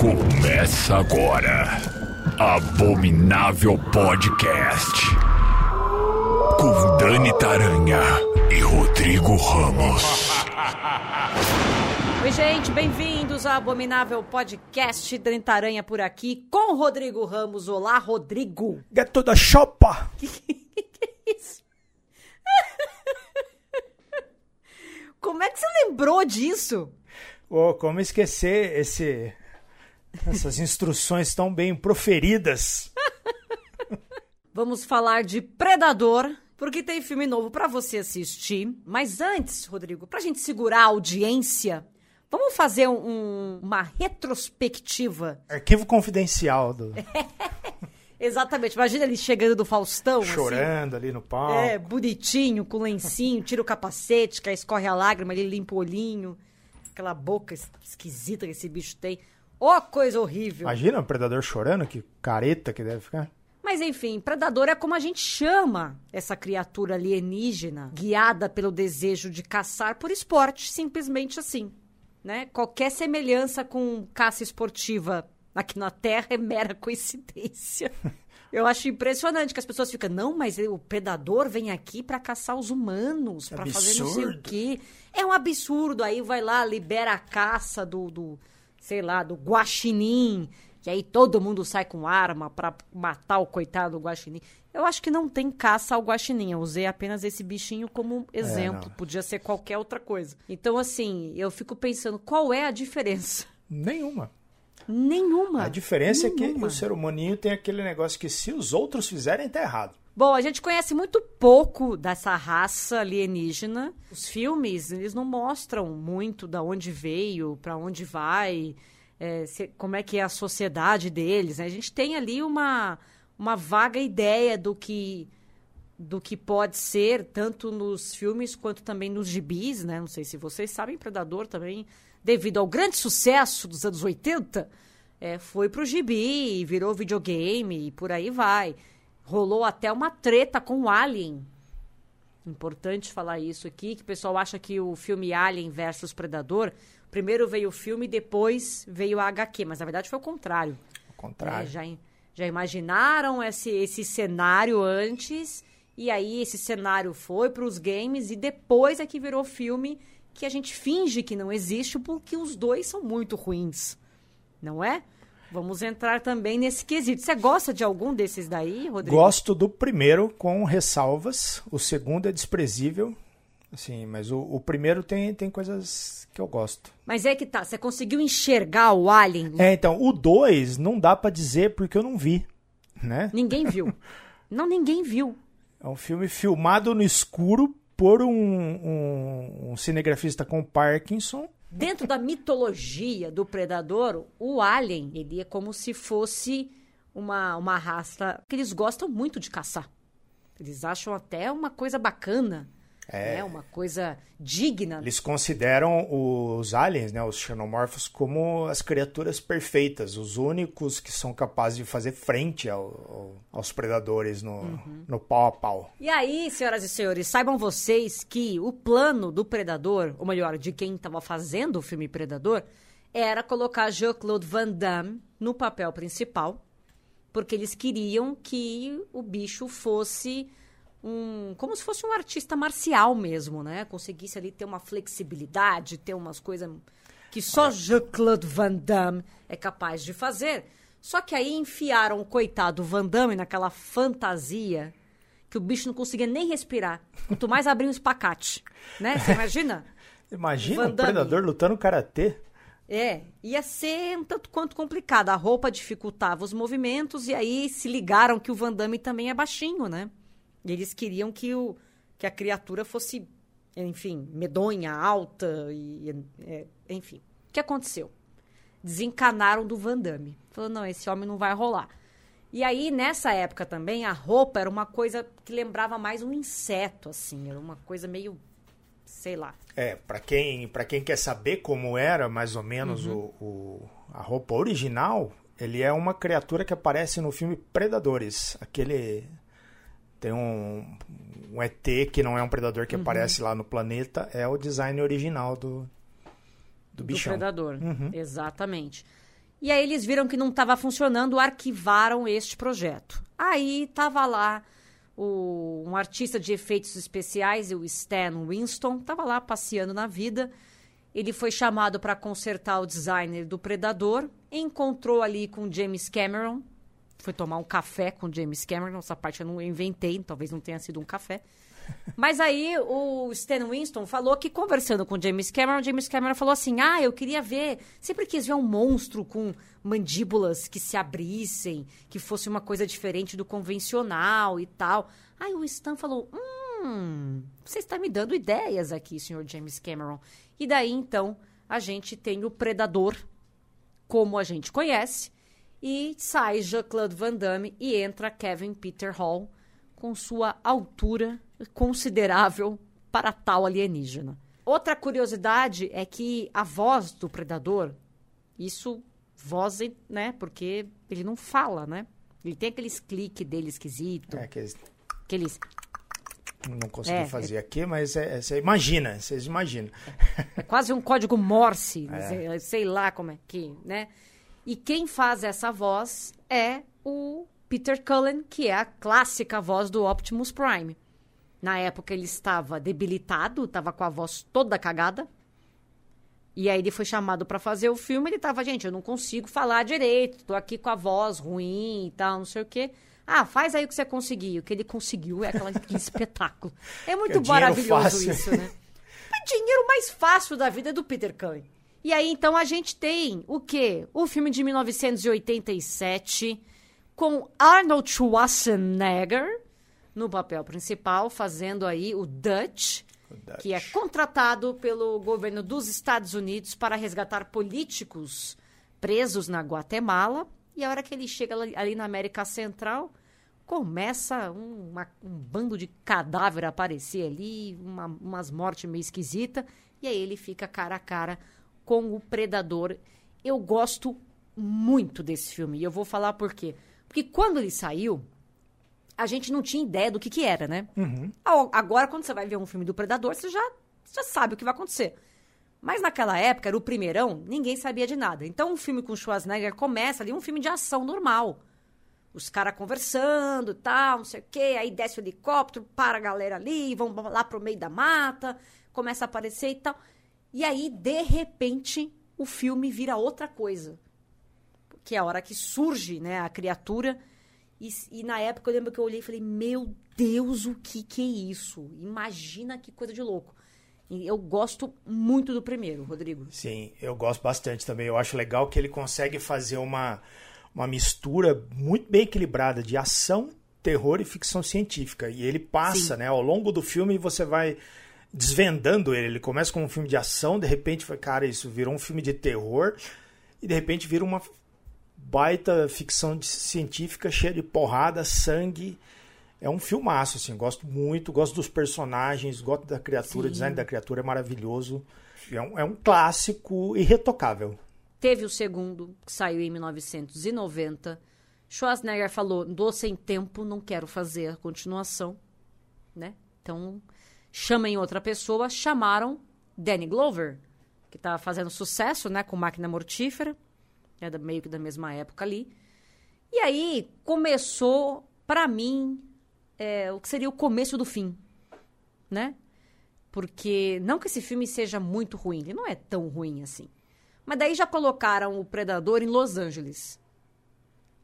Começa agora. Abominável Podcast. Com Dani Taranha e Rodrigo Ramos. Oi, gente, bem-vindos ao Abominável Podcast. Dani Taranha por aqui com o Rodrigo Ramos. Olá, Rodrigo. Gato da chopa. Que isso? Como é que você lembrou disso? Oh, como esquecer esse, essas instruções tão bem proferidas. Vamos falar de Predador, porque tem filme novo pra você assistir. Mas antes, Rodrigo, pra gente segurar a audiência, vamos fazer um- uma retrospectiva. Arquivo confidencial do Exatamente, imagina ele chegando do Faustão. assim. chorando ali no palco. É, bonitinho, com lencinho, tira o capacete, que aí escorre a lágrima, ele limpa o olhinho. Aquela boca es- esquisita que esse bicho tem. Ó, coisa horrível. Imagina o predador chorando, que careta que deve ficar. Mas enfim, predador é como a gente chama essa criatura alienígena, guiada pelo desejo de caçar por esporte, simplesmente assim. Né? Qualquer semelhança com caça esportiva aqui na Terra é mera coincidência. Eu acho impressionante que as pessoas ficam, não, mas o predador vem aqui pra caçar os humanos, pra fazer não sei o quê. É um absurdo. Aí vai lá, libera a caça do, do sei lá, do guaxinim, que aí todo mundo sai com arma pra matar o coitado do guaxinim. Eu acho que não tem caça ao guaxinim. Eu usei apenas esse bichinho como exemplo. não. Podia ser qualquer outra coisa. Então, assim, eu fico pensando, qual é a diferença? Nenhuma. Nenhuma. A diferença é Nenhuma. que o ser humaninho tem aquele negócio que se os outros fizerem, tá errado. Bom, a gente conhece muito pouco dessa raça alienígena. Os filmes, eles não mostram muito da onde veio, pra onde vai, é, se- como é que é a sociedade deles. né? A gente tem ali uma, uma vaga ideia do que do que pode ser, tanto nos filmes quanto também nos gibis, né? Não sei se vocês sabem, Predador também, devido ao grande sucesso dos anos 80, é, foi pro gibi, virou videogame e por aí vai. Rolou até uma treta com o Alien. Importante falar isso aqui, que o pessoal acha que o filme Alien versus Predador, primeiro veio o filme, depois veio a HQ, mas na verdade foi o contrário. Ao contrário. É, já, já imaginaram esse, esse cenário antes, e aí esse cenário foi para os games, e depois é que virou filme que a gente finge que não existe, porque os dois são muito ruins. Não é? Vamos entrar também nesse quesito. Você gosta de algum desses daí, Rodrigo? Gosto do primeiro com ressalvas. O segundo é desprezível. Assim, mas o, o primeiro tem, tem coisas que eu gosto. Mas é que tá, você conseguiu enxergar o Alien? É, então, o 2 não dá pra dizer porque eu não vi, né? Ninguém viu. não, ninguém viu. É um filme filmado no escuro por um, um, um cinegrafista com Parkinson. Dentro da mitologia do predador, o alien, ele é como se fosse uma, uma raça que eles gostam muito de caçar. Eles acham até uma coisa bacana, é. uma coisa digna. Eles consideram os aliens, né, os xenomorfos, como as criaturas perfeitas, os únicos que são capazes de fazer frente ao- ao- aos predadores no, Uhum. no pau a pau. E aí, senhoras e senhores, saibam vocês que o plano do Predador, ou melhor, de quem estava fazendo o filme Predador, era colocar Jean-Claude Van Damme no papel principal, porque eles queriam que o bicho fosse um. como se fosse um artista marcial mesmo, né? Conseguisse ali ter uma flexibilidade, ter umas coisas que só Jean-Claude Van Damme é capaz de fazer. Só que aí enfiaram o coitado Van Damme naquela fantasia que o bicho não conseguia nem respirar. Quanto mais abrir um espacate, né? Você imagina? Imagina um predador lutando karatê. É, ia ser um tanto quanto complicado. A roupa dificultava os movimentos e aí se ligaram que o Van Damme também é baixinho, né? E eles queriam que, o, que a criatura fosse, enfim, medonha, alta e, é, enfim. O que aconteceu? Desencanaram do Van Damme. Falou, não, esse homem não vai rolar. E aí, nessa época também, a roupa era uma coisa que lembrava mais um inseto, assim. Era uma coisa meio, sei lá. É, pra quem, pra quem quer saber como era mais ou menos Uhum. o, o- a roupa original, ele é uma criatura que aparece no filme Predadores. Aquele. Tem um, um ET que não é um predador Uhum. que aparece lá no planeta, é o design original do, Do do bichão. predador. Exatamente. E aí eles viram que não estava funcionando, arquivaram este projeto. Aí estava lá o- um artista de efeitos especiais, o Stan Winston, estava lá passeando na vida. Ele foi chamado para consertar o designer do Predador, encontrou ali com James Cameron, foi tomar um café com James Cameron, essa parte eu não inventei, talvez não tenha sido um café. Mas aí o Stan Winston falou que conversando com James Cameron, James Cameron falou assim: "Ah, eu queria ver, sempre quis ver um monstro com mandíbulas que se abrissem, que fosse uma coisa diferente do convencional e tal". Aí o Stan falou: "Hum, você está me dando ideias aqui, senhor James Cameron". E daí então a gente tem o Predador como a gente conhece, e sai Jean-Claude Van Damme e entra Kevin Peter Hall com sua altura considerável para tal alienígena. Outra curiosidade é que a voz do predador, isso voz, né, porque ele não fala, né? Ele tem aqueles cliques dele esquisito, É, que eles aqueles não consegui É, fazer aqui, mas é, é- você imagina, vocês imaginam. É quase um código Morse, É. sei, sei lá como é que, né? E quem faz essa voz é o Peter Cullen, que é a clássica voz do Optimus Prime. Na época ele estava debilitado, estava com a voz toda cagada. E aí ele foi chamado para fazer o filme, ele tava, gente, eu não consigo falar direito, tô aqui com a voz ruim e tal, não sei o quê. Ah, faz aí o que você conseguir. O que ele conseguiu é aquela- aquele espetáculo. É muito é maravilhoso fácil. isso, né? O dinheiro mais fácil da vida é do Peter Cullen. E aí, então, a gente tem o quê? O filme de 1987, com Arnold Schwarzenegger no papel principal, fazendo aí o Dutch, O Dutch. que é contratado pelo governo dos Estados Unidos para resgatar políticos presos na Guatemala. E a hora que ele chega ali na América Central, começa um, uma- um bando de cadáver a aparecer ali, uma- umas mortes meio esquisitas, e aí ele fica cara a cara com o Predador. Eu gosto muito desse filme, e eu vou falar por quê. Porque quando ele saiu, a gente não tinha ideia do que que era, né? Ao- Agora, quando você vai ver um filme do Predador, você já, já sabe o que vai acontecer. Mas naquela época, era o primeirão, ninguém sabia de nada. Então, um filme com Schwarzenegger começa ali, um filme de ação normal. Os caras conversando, tal, não sei o quê. Aí desce o helicóptero, para a galera ali, vão lá pro meio da mata, começa a aparecer e tal. E aí, de repente, o filme vira outra coisa. Que é a hora que surge, né, a criatura. E, e na época eu lembro que eu olhei e falei, meu Deus, o que que é isso? Imagina que coisa de louco. Eu gosto muito do primeiro, Rodrigo. Sim, eu gosto bastante também. Eu acho legal que ele consegue fazer uma, uma mistura muito bem equilibrada de ação, terror e ficção científica. E ele passa, Sim. né? Ao longo do filme você vai desvendando ele. Ele começa como um filme de ação, de repente, foi, cara, isso virou um filme de terror e de repente vira uma baita ficção científica cheia de porrada, sangue. É um filmaço, assim, gosto muito, gosto dos personagens, gosto da criatura, o design da criatura é maravilhoso. É um, é um clássico irretocável. Teve o segundo, que saiu em 1990. Schwarzenegger falou: dou sem tempo, não quero fazer a continuação. Né? Então, chamem outra pessoa. Chamaram Danny Glover, que estava fazendo sucesso né, com Máquina Mortífera. É da- meio que da mesma época ali. E aí começou, pra mim, é, o que seria o começo do fim. Né? Porque não que esse filme seja muito ruim, ele não é tão ruim assim. Mas daí já colocaram o Predador em Los Angeles.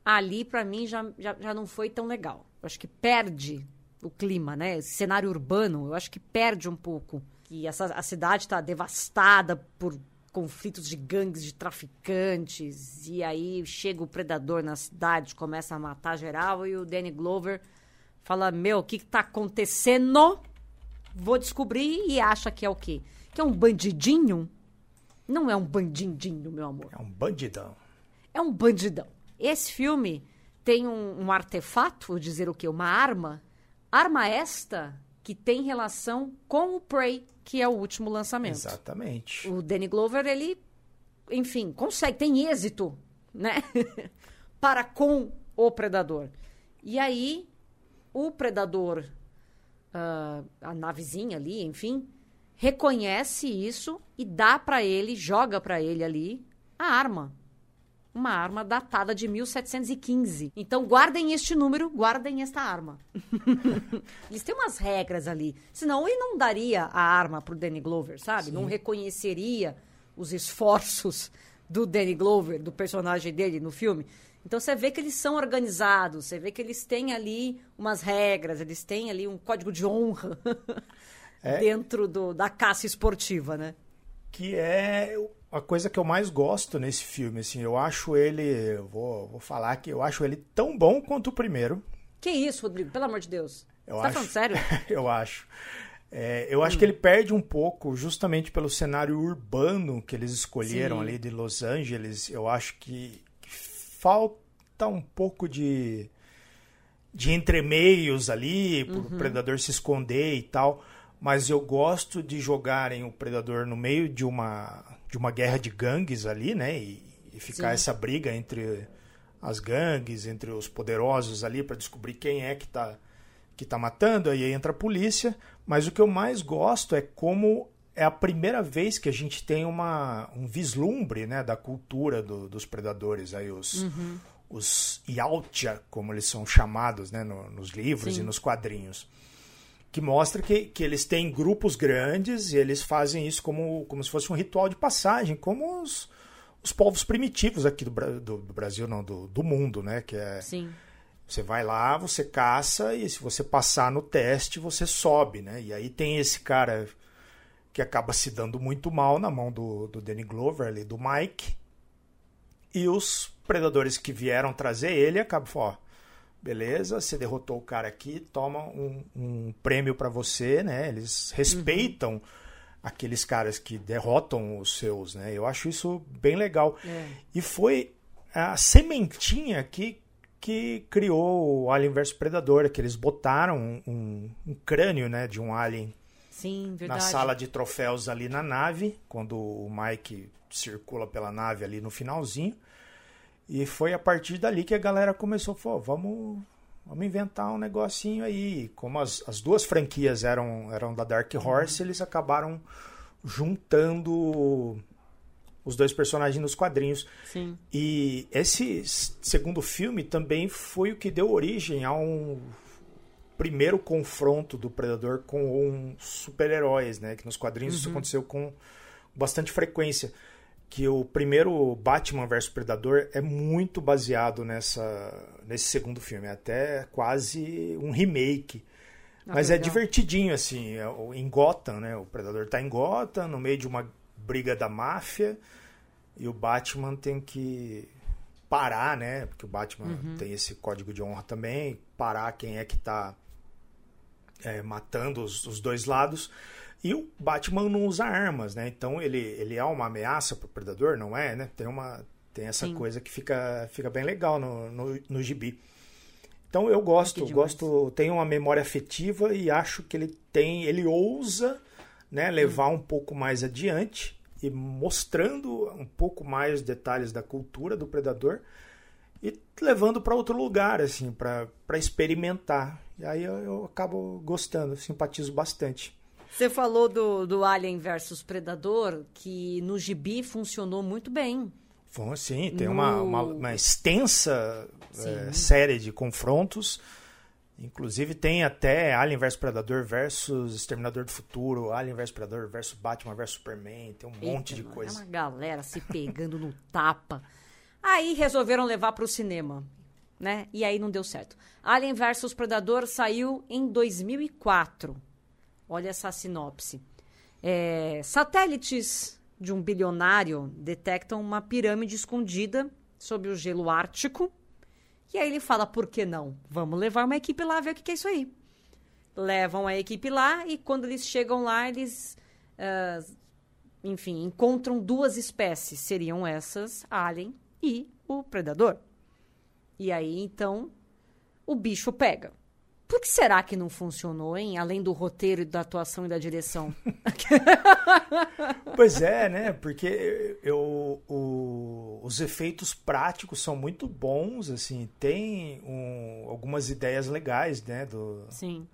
Ali, pra mim, já, já, já não foi tão legal. Eu acho que perde o clima, né? Esse cenário urbano, eu acho que perde um pouco. E essa, a cidade está devastada por conflitos de gangues de traficantes. E aí chega o predador na cidade, começa a matar geral. E o Danny Glover fala: Meu, o que, que tá acontecendo? Vou descobrir e acha que é o quê? Que é um bandidinho? Não é um bandidinho, meu amor. É um bandidão. É um bandidão. Esse filme tem um, um artefato, vou dizer o quê? Uma arma. Arma esta que tem relação com o Prey, que é o último lançamento. Exatamente. O Danny Glover, ele, enfim, consegue, tem êxito, né? Para com o Predador. E aí, o Predador, ah, a navezinha ali, enfim, reconhece isso e dá para ele, joga para ele ali a arma. Uma arma datada de 1715. Então guardem este número, guardem esta arma. Eles têm umas regras ali. Senão ele não daria a arma pro Danny Glover, sabe? Sim. Não reconheceria os esforços do Danny Glover, do personagem dele no filme. Então você vê que eles são organizados, você vê que eles têm ali umas regras, eles têm ali um código de honra é, dentro do, da caça esportiva, né? Que é a coisa que eu mais gosto nesse filme, assim, eu acho ele, vou, vou falar que eu acho ele tão bom quanto o primeiro. Que isso, Rodrigo, pelo amor de Deus. Eu Você acho, tá falando sério? eu acho. É, eu acho hum. que ele perde um pouco justamente pelo cenário urbano que eles escolheram Sim. ali de Los Angeles. Eu acho que, que falta um pouco de, de entremeios ali, para o uhum. predador se esconder e tal. Mas eu gosto de jogarem o predador no meio de uma, de uma guerra de gangues ali, né? E, e ficar Sim. essa briga entre as gangues, entre os poderosos ali, para descobrir quem é que está que tá matando. Aí entra a polícia mas o que eu mais gosto é como é a primeira vez que a gente tem uma, um vislumbre né, da cultura do, dos predadores, aí os, uhum. os Yautja, como eles são chamados né, no, nos livros Sim. e nos quadrinhos. Que mostra que, que eles têm grupos grandes e eles fazem isso como, como se fosse um ritual de passagem, como os, os povos primitivos aqui do, do, do Brasil, não, do, do mundo, né? Que é, Sim você vai lá, você caça e se você passar no teste, você sobe, né? E aí tem esse cara que acaba se dando muito mal na mão do, do Danny Glover ali, do Mike. E os predadores que vieram trazer ele acabam falando, ó, beleza, você derrotou o cara aqui, toma um, um prêmio para você, né? Eles respeitam uhum. aqueles caras que derrotam os seus, né? Eu acho isso bem legal. É. E foi a sementinha que que criou o Alien vs Predador, que eles botaram um, um, um crânio né, de um alien Sim, na sala de troféus ali na nave, quando o Mike circula pela nave ali no finalzinho. E foi a partir dali que a galera começou a falar, vamos, vamos inventar um negocinho aí. Como as, as duas franquias eram, eram da Dark Horse, uhum. eles acabaram juntando os dois personagens nos quadrinhos. Sim. E esse segundo filme também foi o que deu origem a um primeiro confronto do Predador com super-heróis, né? Que nos quadrinhos uhum. isso aconteceu com bastante frequência. Que o primeiro Batman vs Predador é muito baseado nessa, nesse segundo filme, é até quase um remake. Ah, Mas é divertidinho, assim, é em Gotham, né? O Predador tá em Gotham, no meio de uma briga da máfia e o Batman tem que parar, né? Porque o Batman uhum. tem esse código de honra também, parar quem é que tá é, matando os, os, dois lados. E o Batman não usa armas, né? Então ele, ele é uma ameaça pro predador, não é, né? Tem uma tem essa Sim. coisa que fica, fica bem legal no, no, no gibi. Então eu gosto, gosto, tenho uma memória afetiva e acho que ele tem, ele ousa, né, levar hum. um pouco mais adiante e mostrando um pouco mais detalhes da cultura do predador e levando para outro lugar, assim, para experimentar. E aí eu, eu, acabo gostando, simpatizo bastante. Você falou do, do Alien versus Predador, que no gibi funcionou muito bem. Sim, tem no... uma, uma, uma, extensa é, série de confrontos Inclusive tem até Alien vs Predador versus Exterminador do Futuro, Alien vs Predador versus Batman vs Superman, tem um Eita, monte de coisa. É uma galera se pegando no tapa. Aí resolveram levar para o cinema, né? E aí não deu certo. Alien vs Predador saiu em 2004. Olha essa sinopse. É, satélites de um bilionário detectam uma pirâmide escondida sob o gelo ártico e aí ele fala: por que não? Vamos levar uma equipe lá ver o que é isso aí. Levam a equipe lá e quando eles chegam lá, eles. Uh, enfim, encontram duas espécies. Seriam essas, Alien e o Predador. E aí, então, o bicho pega. Por que será que não funcionou, hein? Além do roteiro, da atuação e da direção. pois é, né? Porque eu, o, os efeitos práticos são muito bons, assim, tem um, algumas ideias legais, né? Do, Sim.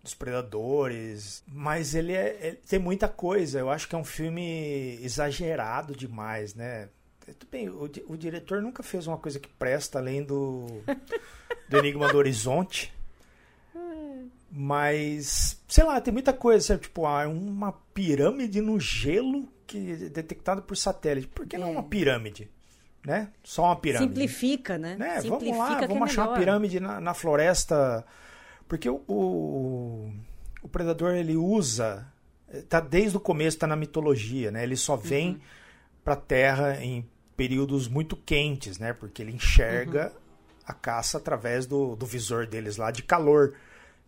dos predadores, mas ele, é, ele tem muita coisa. Eu acho que é um filme exagerado demais, né? Tudo bem, o, o diretor nunca fez uma coisa que presta além do, do Enigma do Horizonte. Mas, sei lá, tem muita coisa, sabe? Tipo, ah, uma pirâmide no gelo que é detectada por satélite. Por que não uma pirâmide? Né? Só uma pirâmide. Simplifica, né? né? Simplifica vamos lá, vamos é achar melhor. uma pirâmide na, na floresta. Porque o, o, o predador ele usa. Tá desde o começo, tá na mitologia, né? Ele só vem Uhum. pra Terra em períodos muito quentes, né? Porque ele enxerga Uhum. A caça através do, do visor deles lá de calor.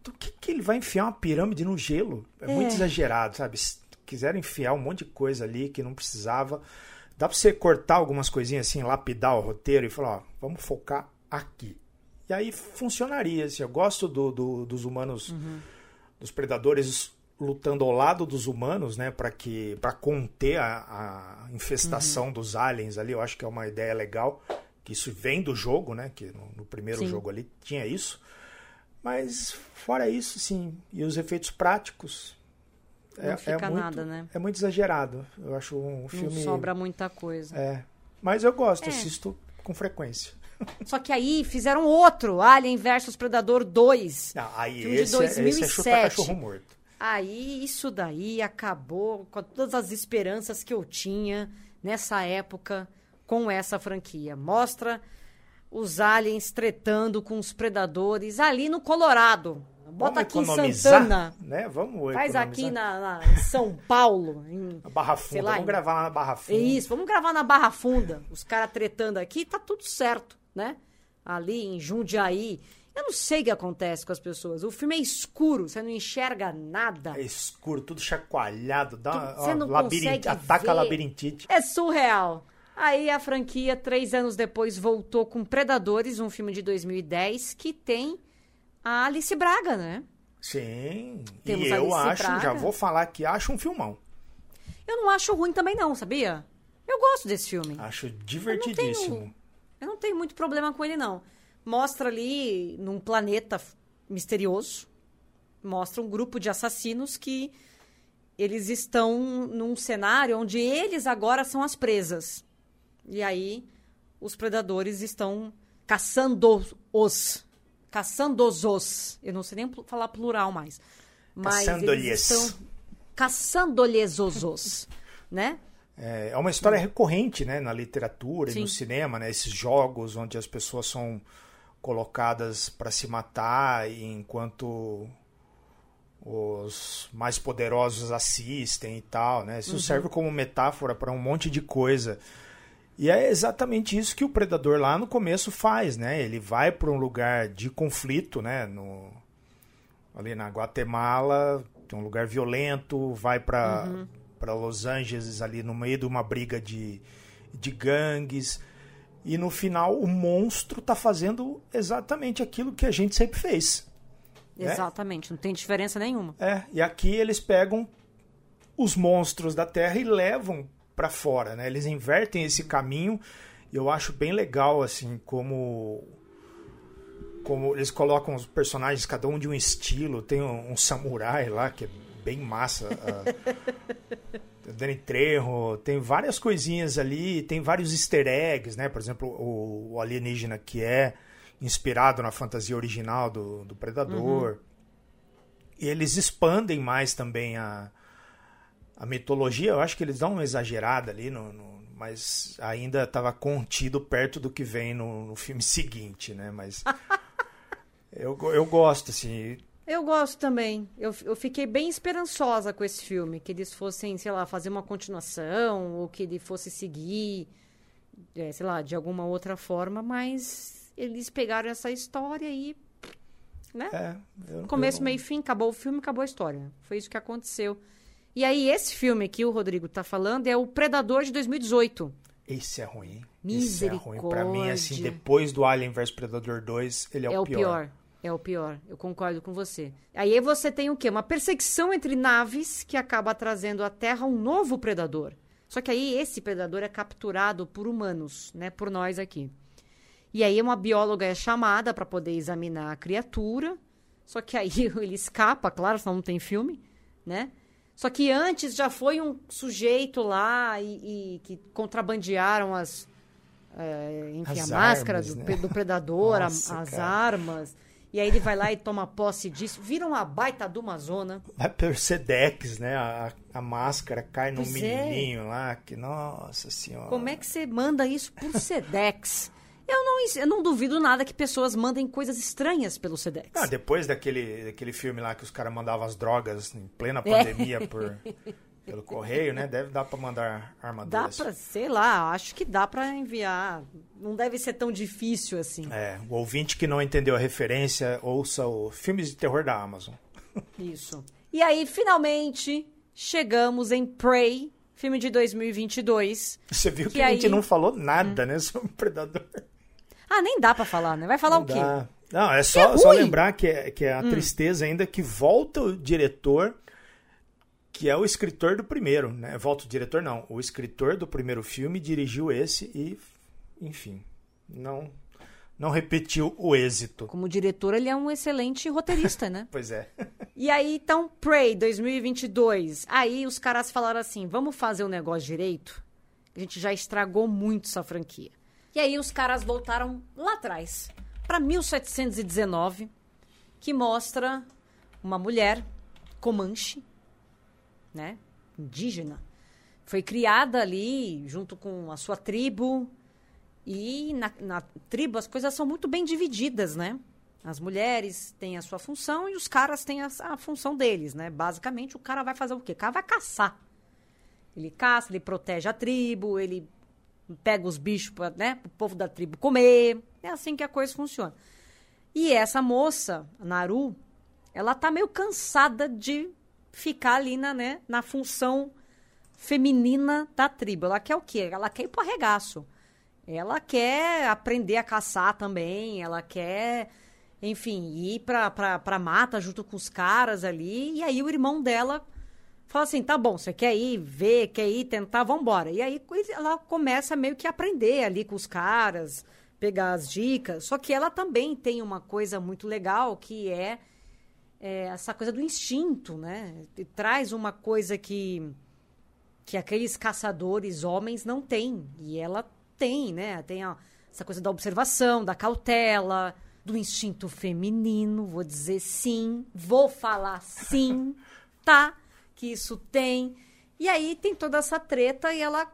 Então, o que, que ele vai enfiar uma pirâmide no gelo? É, muito É. exagerado, sabe? Se quiseram enfiar um monte de coisa ali que não precisava. Dá pra você cortar algumas coisinhas assim, lapidar o roteiro e falar, ó, vamos focar aqui. E aí funcionaria, assim. Eu gosto do, do- dos humanos, dos predadores lutando ao lado dos humanos, né, para que para conter a, a infestação dos aliens ali. Eu acho que é uma ideia legal, que isso vem do jogo, né, que no, no primeiro Sim. jogo ali tinha isso. Mas fora isso, sim, e os efeitos práticos Não fica muito, nada, né? É muito exagerado. Eu acho um Não filme sobra muita coisa. é. Mas eu gosto, É. assisto com frequência. Só que aí fizeram outro, Alien vs Predador 2. Ah, aí Filme de esse, é- esse é 2007. chutar cachorro morto. Aí isso daí acabou com todas as esperanças que eu tinha nessa época com essa franquia. Mostra os aliens tretando com os predadores ali no Colorado. Bota Vamos aqui em Santana. Né? Vamos Faz economizar. aqui na, na- em São Paulo. Em, Na Barra Funda. lá, Vamos em- gravar lá na Barra Funda. Isso, vamos gravar na Barra Funda. Os caras tretando aqui, tá tudo certo, né? Ali em Jundiaí. Eu não sei o que acontece com as pessoas. O filme é escuro, você não enxerga nada. É escuro, tudo chacoalhado. Dá Você não labirinti- consegue ataca ver. a labirintite. É surreal. Aí a franquia, três anos depois, voltou com Predadores, um filme de 2010, que tem a Alice Braga, né? Sim. Temos e eu Alice acho, já Braga. vou falar que acho um filmão. Eu não acho ruim também não, sabia? Eu gosto desse filme. Acho divertidíssimo. Eu não tenho muito problema com ele, não. Mostra ali num planeta misterioso, mostra um grupo de assassinos que eles estão num cenário onde eles agora são as presas. E aí os predadores estão caçando-os. Caçando-os. Eu não sei nem falar plural mais. Mas Caçando-lhes. estão caçando-lhes os, né? É, é uma história recorrente né, na literatura Sim. e no cinema, né? Esses jogos onde as pessoas são colocadas para se matar enquanto os mais poderosos assistem e tal, né? Isso serve como metáfora para um monte de coisa. E é exatamente isso que o predador lá no começo faz, né? Ele vai para um lugar de conflito, né? No, ali na Guatemala, tem um lugar violento, vai para para Los Angeles ali no meio de uma briga de, de gangues. E no final o monstro tá fazendo exatamente aquilo que a gente sempre fez. né? Exatamente, não tem diferença nenhuma. É, e aqui eles pegam os monstros da Terra e levam para fora, né? Eles invertem esse caminho e eu acho bem legal assim como como eles colocam os personagens cada um de um estilo. Tem um, um samurai lá que é bem massa. a- Danny Trejo, tem várias coisinhas ali, tem vários easter eggs, né? Por exemplo, o, o alienígena que é inspirado na fantasia original do, do Predador. E eles expandem mais também a, a mitologia. Eu acho que eles dão uma exagerada ali, no, no- mas ainda estava contido perto do que vem no, no filme seguinte, né? Mas eu, eu gosto, assim. Eu gosto também. Eu, eu fiquei bem esperançosa com esse filme. Que eles fossem, sei lá, fazer uma continuação, ou que ele fosse seguir, é, sei lá, de alguma outra forma, mas eles pegaram essa história e. Né? É, eu- Começo, eu- meio e fim, acabou o filme, acabou a história. Foi isso que aconteceu. E aí, esse filme que o Rodrigo tá falando é o Predador de 2018. Esse é ruim. Esse é ruim. Pra mim, assim, depois do Alien vs Predador 2, ele é, É, o pior. É o pior. Eu concordo com você. Aí você tem o quê? Uma perseguição entre naves que acaba trazendo à Terra um novo predador. Só que aí esse predador é capturado por humanos, né? Por nós aqui. E aí uma bióloga é chamada para poder examinar a criatura. Só que aí ele escapa, claro, senão não tem filme, né? Só que antes já foi um sujeito lá e, e que contrabandearam as. é, enfim, As a máscara armas, do, né? do predador, a- Nossa, as cara. armas. E aí ele vai lá e toma posse disso. Vira uma baita de uma zona. Vai pelo Sedex, né? A, a máscara cai no Pois é. menininho lá, que nossa senhora. Como é que você manda isso por Sedex? Eu não, eu não duvido nada que pessoas mandem coisas estranhas pelo Sedex. Ah, depois daquele, daquele filme lá que os caras mandavam as drogas em plena É. pandemia por, pelo correio, né? Deve dar pra mandar Dá armaduras. pra, sei lá, acho que dá pra enviar. Não deve ser tão difícil assim. É, o ouvinte que não entendeu a referência, ouça o filmes de terror da Amazon. Isso. E aí, finalmente, chegamos em Prey, filme de 2022. Você viu que, Que a gente aí- Hum. não falou nada, né, sobre o Predador. Ah, nem dá pra falar, né? Vai falar Não o quê? dá. Não, é só, É só lembrar que é, que é Hum. a tristeza ainda que volta o diretor, que é o escritor do primeiro, né? Volta o diretor, não. O escritor do primeiro filme dirigiu esse e, enfim, não, não repetiu o êxito. Como diretor, ele é um excelente roteirista, né? Pois é. E aí, então, Prey 2022. Aí os caras falaram assim: vamos fazer o negócio direito? A gente já estragou muito essa franquia. E aí os caras voltaram lá atrás, para 1719, que mostra uma mulher comanche, né? Indígena. Foi criada ali junto com a sua tribo. E na, na tribo as coisas são muito bem divididas, né? As mulheres têm a sua função e os caras têm a, a função deles, né? Basicamente, o cara vai fazer o quê? O cara vai caçar. Ele caça, ele protege a tribo, ele pega os bichos para né, o povo da tribo comer. É assim que a coisa funciona. E essa moça, Naru, ela tá meio cansada de ficar ali na, né, na função feminina da tribo. Ela quer o quê? Ela quer ir pro arregaço. Ela quer aprender a caçar também, ela quer, enfim, ir pra, pra, pra mata junto com os caras ali. E aí o irmão dela fala assim: tá bom, você quer ir ver, quer ir tentar, vambora. E aí ela começa meio que a aprender ali com os caras, pegar as dicas. Só que ela também tem uma coisa muito legal que é, é essa coisa do instinto, né? E traz uma coisa que, que aqueles caçadores homens não têm. E ela tem, né? Tem ó, essa coisa da observação, da cautela, do instinto feminino. Vou dizer sim, vou falar sim, tá? Que isso tem. E aí tem toda essa treta e ela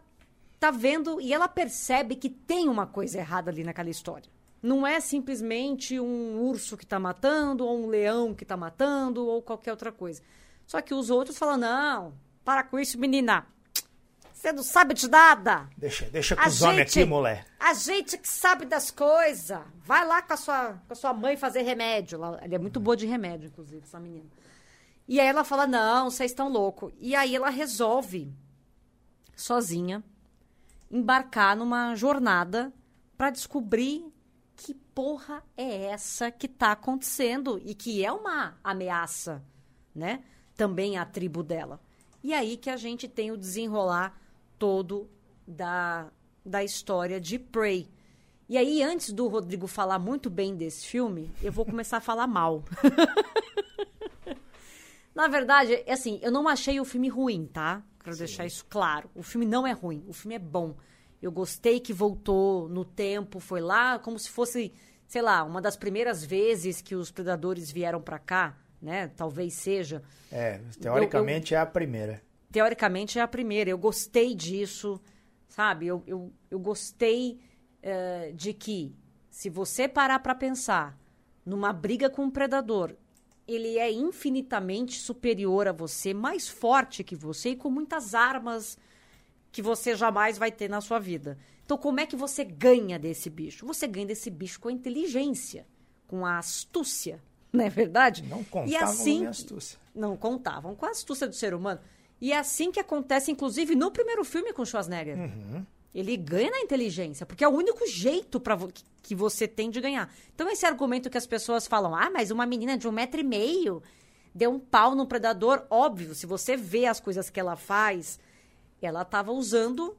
tá vendo e ela percebe que tem uma coisa errada ali naquela história. Não é simplesmente um urso que tá matando, ou um leão que tá matando, ou qualquer outra coisa. Só que os outros falam: não, para com isso, menina. Você não sabe de nada. Deixa, deixa com os homens aqui, mulher. A gente que sabe das coisas. Vai lá com a sua, com a sua mãe fazer remédio. Ela, ela é muito boa de remédio, inclusive, essa menina. E aí ela fala: não, vocês estão loucos. E aí ela resolve, sozinha, embarcar numa jornada para descobrir que porra é essa que tá acontecendo e que é uma ameaça, né? Também à tribo dela. E aí que a gente tem o desenrolar todo da, da história de Prey. E aí, antes do Rodrigo falar muito bem desse filme, eu vou começar a falar mal. Na verdade, é assim, eu não achei o filme ruim, tá? Quero deixar isso claro. O filme não é ruim, o filme é bom. Eu gostei que voltou no tempo, foi lá como se fosse, sei lá, uma das primeiras vezes que os predadores vieram pra cá, né? Talvez seja. É, teoricamente é a primeira. Teoricamente é a primeira. Eu gostei disso, sabe? Eu, eu, eu gostei eh, de que, se você parar pra pensar numa briga com um predador, ele é infinitamente superior a você, mais forte que você e com muitas armas que você jamais vai ter na sua vida. Então, como é que você ganha desse bicho? Você ganha desse bicho com a inteligência, com a astúcia, não é verdade? Não e contavam assim, com a astúcia. Não contavam com a astúcia do ser humano. E é assim que acontece, inclusive, no primeiro filme com Schwarzenegger. Ele ganha na inteligência, porque é o único jeito para que você tem de ganhar. Então, esse argumento que as pessoas falam, ah, mas uma menina de um metro e meio deu um pau no predador, óbvio, se você vê as coisas que ela faz, ela estava usando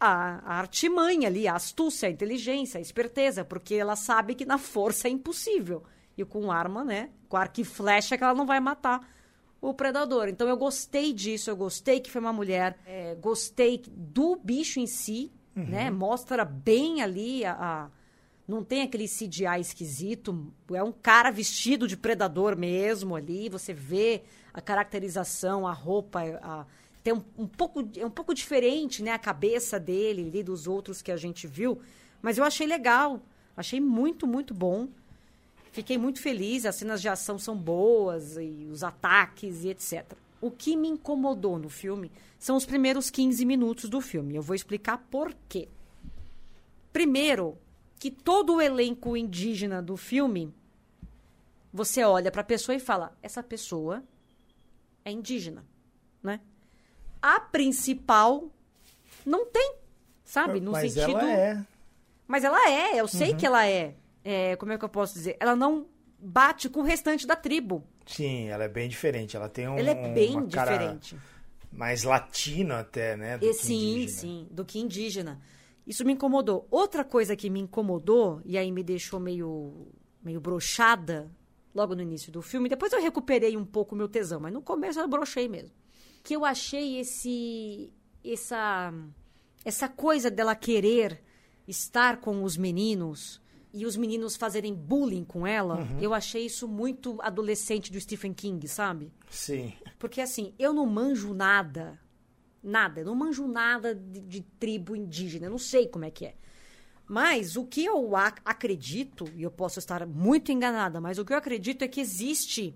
a, a artimanha ali, a astúcia, a inteligência, a esperteza, porque ela sabe que na força é impossível. e com arma, né? Com arco e flecha que ela não vai matar o predador. Então eu gostei disso, eu gostei que foi uma mulher, é, gostei do bicho em si, uhum. né? Mostra bem ali a, a, não tem aquele CGI esquisito, é um cara vestido de predador mesmo ali, você vê a caracterização, a roupa, a, tem um, um, pouco é um pouco diferente, né, a cabeça dele ali dos outros que a gente viu, mas eu achei legal, achei muito muito bom. Fiquei muito feliz, as cenas de ação são boas, e os ataques e etc. O que me incomodou no filme são os primeiros 15 minutos do filme. Eu vou explicar por quê. Primeiro, que todo o elenco indígena do filme, você olha para a pessoa e fala: essa pessoa é indígena, né? A principal não tem, sabe? No Mas sentido. Ela é. Mas ela é, eu sei Uhum. que ela é é, como é que eu posso dizer? Ela não bate com o restante da tribo. Sim, ela é bem diferente. Ela tem um, Ela é bem uma cara diferente. mais latina até, né? Do E, sim, sim, do que indígena. Isso me incomodou. Outra coisa que me incomodou, e aí me deixou meio, meio brochada logo no início do filme, depois eu recuperei um pouco o meu tesão, mas no começo eu brochei mesmo. Que eu achei esse. essa. essa coisa dela querer estar com os meninos e os meninos fazerem bullying com ela, Uhum. eu achei isso muito adolescente do Stephen King, sabe? Sim. Porque assim, eu não manjo nada. Nada. Eu não manjo nada de, de tribo indígena. Eu não sei como é que é. Mas o que eu ac- acredito, e eu posso estar muito enganada, mas o que eu acredito é que existe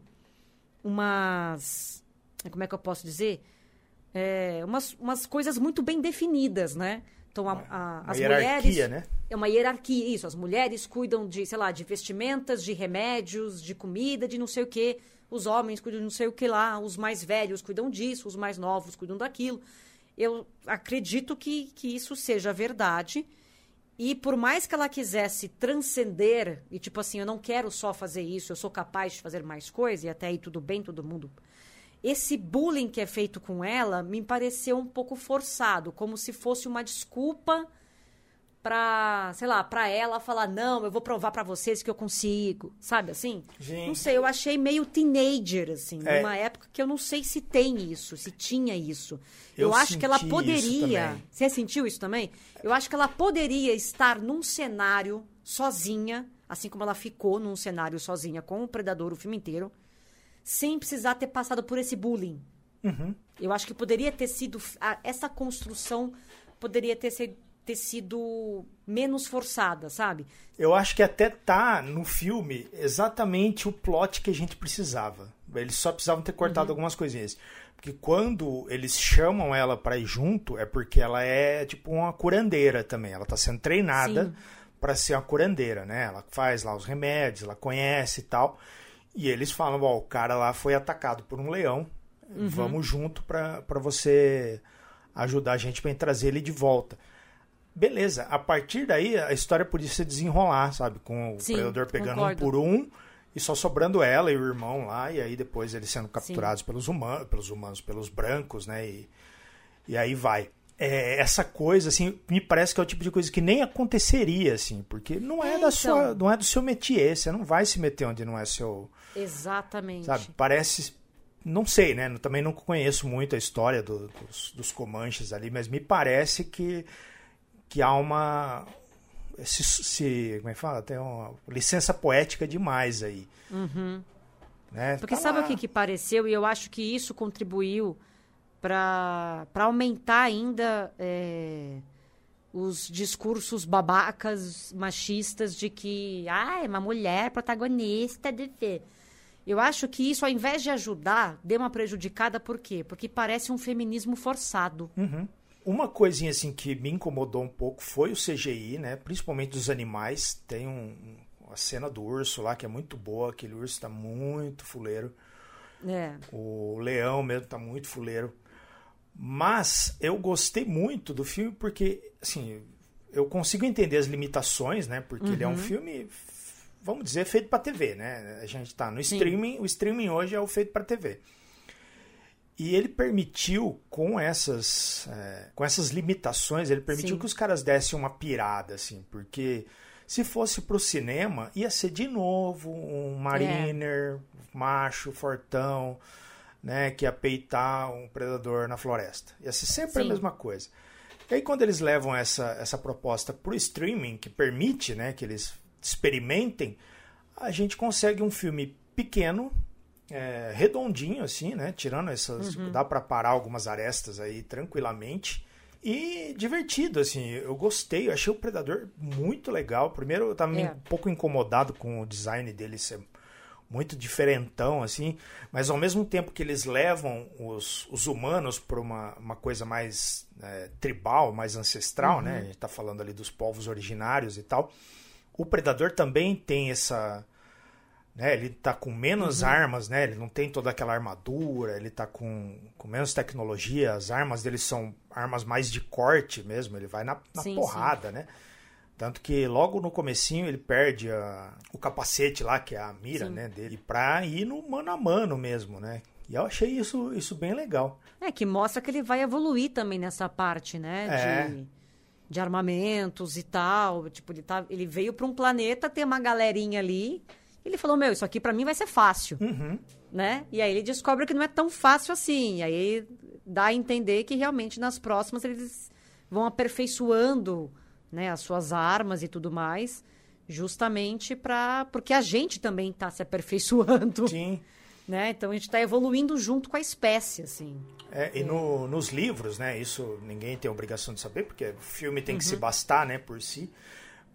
umas. Como é que eu posso dizer? É, umas, umas coisas muito bem definidas, né? Então, a- a- Uma as hierarquia, mulheres. né? É uma hierarquia, isso. As mulheres cuidam de, sei lá, de vestimentas, de remédios, de comida, de não sei o quê. Os homens cuidam de não sei o que lá. Os mais velhos cuidam disso, os mais novos cuidam daquilo. Eu acredito que, que isso seja verdade. E por mais que ela quisesse transcender, e tipo assim, eu não quero só fazer isso, eu sou capaz de fazer mais coisa, e até aí tudo bem, todo mundo. Esse bullying que é feito com ela me pareceu um pouco forçado, como se fosse uma desculpa pra, sei lá, pra ela falar, não, eu vou provar pra vocês que eu consigo, sabe assim? Sim. Não sei, eu achei meio teenager, assim, É. numa época que eu não sei se tem isso, se tinha isso. Eu, Eu acho que ela poderia. Você sentiu isso também? Eu acho que ela poderia estar num cenário sozinha, assim como ela ficou num cenário sozinha com o predador o filme inteiro, sem precisar ter passado por esse bullying. Uhum. Eu acho que poderia ter sido. Essa construção poderia ter, se- ter sido menos forçada, sabe? Eu acho que até tá no filme exatamente o plot que a gente precisava. Eles só precisavam ter cortado Uhum. algumas coisinhas. Porque quando eles chamam ela pra ir junto, é porque ela é tipo uma curandeira também. Ela tá sendo treinada pra ser uma curandeira, né? Ela faz lá os remédios, ela conhece e tal. E eles falam: Ó, o cara lá foi atacado por um leão. Uhum. Vamos junto pra pra você ajudar a gente pra trazer ele de volta. Beleza, a partir daí a história podia se desenrolar, sabe? Com o Sim, predador pegando concordo. um por um e só sobrando ela e o irmão lá, e aí depois eles sendo capturados pelos humanos, pelos humanos, pelos brancos, né? E, e aí vai. É, essa coisa, assim, me parece que é o tipo de coisa que nem aconteceria, assim, porque não é, É, da então. sua, não é do seu métier, você não vai se meter onde não é seu, Exatamente. sabe? Parece, não sei, né? Também não conheço muito a história do- dos, dos Comanches ali, mas me parece que que há uma se, se como é que fala? Tem uma licença poética demais aí. Né? Porque Tá sabe lá. o que, que pareceu? E eu acho que isso contribuiu para aumentar ainda é, os discursos babacas, machistas de que ah, é uma mulher protagonista de ver. Eu acho que isso, ao invés de ajudar, deu uma prejudicada, por quê? Porque parece um feminismo forçado. Uhum. Uma coisinha assim que me incomodou um pouco foi o CGI, né? Principalmente dos animais. Tem um, uma cena do urso lá que é muito boa. Aquele urso tá muito fuleiro. É. O leão mesmo tá muito fuleiro. Mas eu gostei muito do filme porque, assim, eu consigo entender as limitações, né? Porque ele é Uhum. um filme, vamos dizer, feito para TV, né? A gente tá no Sim. streaming, o streaming hoje é o feito para TV. E ele permitiu, com essas, é, com essas limitações, ele permitiu Sim. que os caras dessem uma pirada, assim, porque Se fosse pro cinema, ia ser de novo um Mariner, macho, fortão, né? Que ia peitar um predador na floresta. Ia ser sempre Sim. a mesma coisa. E aí quando eles levam essa, essa proposta pro streaming, que permite, né? Que eles experimentem, a gente consegue um filme pequeno, é, redondinho assim, né? Tirando essas, dá para parar algumas arestas aí tranquilamente e divertido assim. Eu gostei, eu achei o Predador muito legal. Primeiro eu tava É. um pouco incomodado com o design dele ser muito diferentão assim, mas ao mesmo tempo que eles levam os, os humanos para uma, uma coisa mais é, tribal, mais ancestral, né? A gente tá falando ali dos povos originários e tal. O Predador também tem essa né? Ele tá com menos armas, né? Ele não tem toda aquela armadura, ele tá com, com menos tecnologia, as armas dele são armas mais de corte mesmo, ele vai na, na Sim, porrada, né? Tanto que logo no comecinho ele perde a- o capacete lá, que é a mira, Sim. né, dele, pra ir no mano a mano mesmo, né? E eu achei isso, isso bem legal. É, que mostra que ele vai evoluir também nessa parte, né? É. De, de armamentos e tal. Tipo, ele, tá, ele veio para um planeta, tem uma galerinha ali. Ele falou, meu, isso aqui para mim vai ser fácil, Uhum. né? E aí ele descobre que não é tão fácil assim. E aí dá a entender que realmente nas próximas eles vão aperfeiçoando né, as suas armas e tudo mais. Justamente para Porque a gente também está se aperfeiçoando. Sim. Né? Então a gente está evoluindo junto com a espécie, assim. É, e no- nos livros, né? Isso ninguém tem obrigação de saber, porque o filme tem que se bastar, né, por si.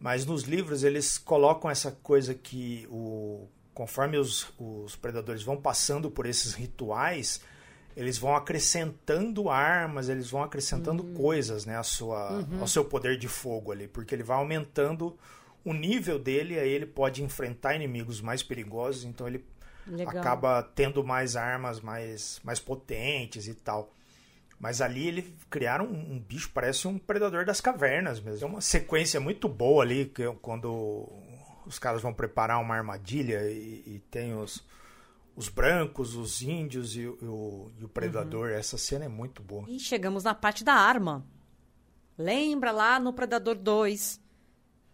Mas nos livros eles colocam essa coisa que o conforme os, os predadores vão passando por esses rituais, eles vão acrescentando armas, eles vão acrescentando coisas, né, à sua, ao seu poder de fogo ali, porque ele vai aumentando o nível dele, aí ele pode enfrentar inimigos mais perigosos, então ele Legal. acaba tendo mais armas mais, mais potentes e tal. Mas ali ele criaram um, um bicho, parece um predador das cavernas mesmo. É uma sequência muito boa ali, que, quando os caras vão preparar uma armadilha e, e tem os, os brancos, os índios e, o- e o, e o predador. Essa cena é muito boa. E chegamos na parte da arma. Lembra lá no Predador 2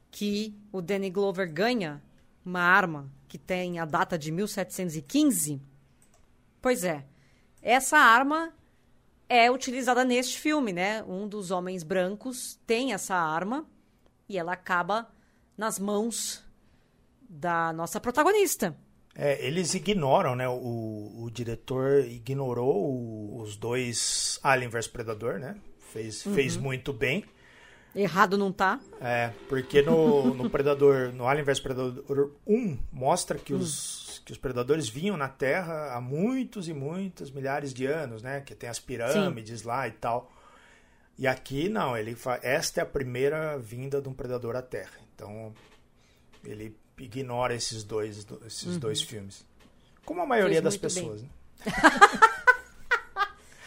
que o Danny Glover ganha uma arma que tem a data de 1715? Pois é. Essa arma é utilizada neste filme, né? Um dos homens brancos tem essa arma e ela acaba nas mãos da nossa protagonista. É, eles ignoram, né? O, o diretor ignorou o- os dois Alien vs Predador, né? Fez, fez muito bem. Errado não tá? É, porque no, no Predador, no Alien vs Predador 1, mostra que os, que os predadores vinham na Terra há muitos e muitos milhares de anos, né? Que tem as pirâmides lá e tal. E aqui não, ele fa... esta é a primeira vinda de um predador à Terra. Então ele ignora esses dois, esses dois filmes. Como a maioria das pessoas, né?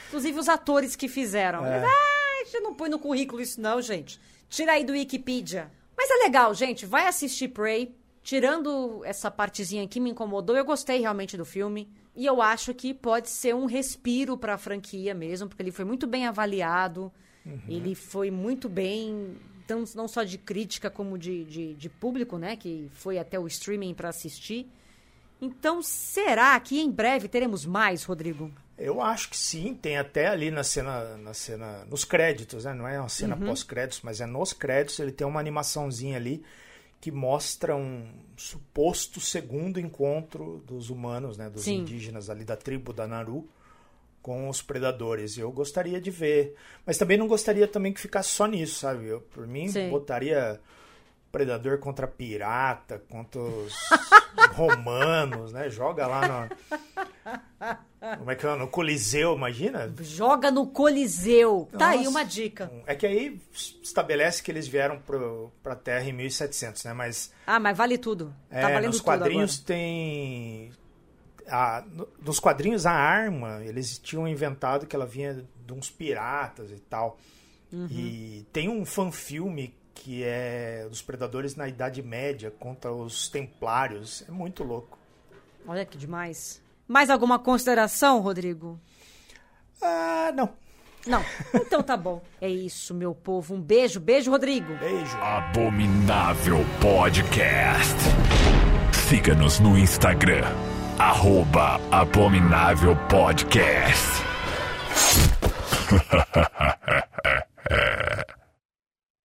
Inclusive os atores que fizeram. É. Ah, a gente não põe no currículo isso não, gente. Tira aí do Wikipedia. Mas é legal, gente. Vai assistir Prey. Tirando essa partezinha que me incomodou, eu gostei realmente do filme. E eu acho que pode ser um respiro pra franquia mesmo, porque ele foi muito bem avaliado. Ele foi muito bem, então, não só de crítica como de, de, de público, né? Que foi até o streaming pra assistir. Então, será que em breve teremos mais, Rodrigo? Eu acho que sim, tem até ali na cena, na cena, nos créditos, né? Não é uma cena Uhum. pós-créditos, mas é nos créditos, ele tem uma animaçãozinha ali que mostra um suposto segundo encontro dos humanos, né, dos Sim. indígenas ali da tribo da Naru com os predadores. Eu gostaria de ver, mas também não gostaria também que ficasse só nisso, sabe? Eu, por mim, Sim. botaria predador contra pirata, contra os romanos, né? Joga lá no como é que é? No Coliseu, imagina? Joga no Coliseu. Tá aí Nossa. uma dica. É que aí estabelece que eles vieram pro, pra Terra em 1700, né? Mas Ah, mas vale tudo. é, tá valendo nos quadrinhos tem... A, no- nos quadrinhos, a arma, eles tinham inventado que ela vinha de uns piratas e tal. Uhum. E tem um fanfilme que é dos predadores na Idade Média contra os templários. É muito louco. Olha que demais. Mais alguma consideração, Rodrigo? Ah, não. Não. Então tá bom. É isso, meu povo. Um beijo. Beijo, Rodrigo. Beijo. Abominável Podcast. Siga-nos no Instagram arroba Abominável Podcast.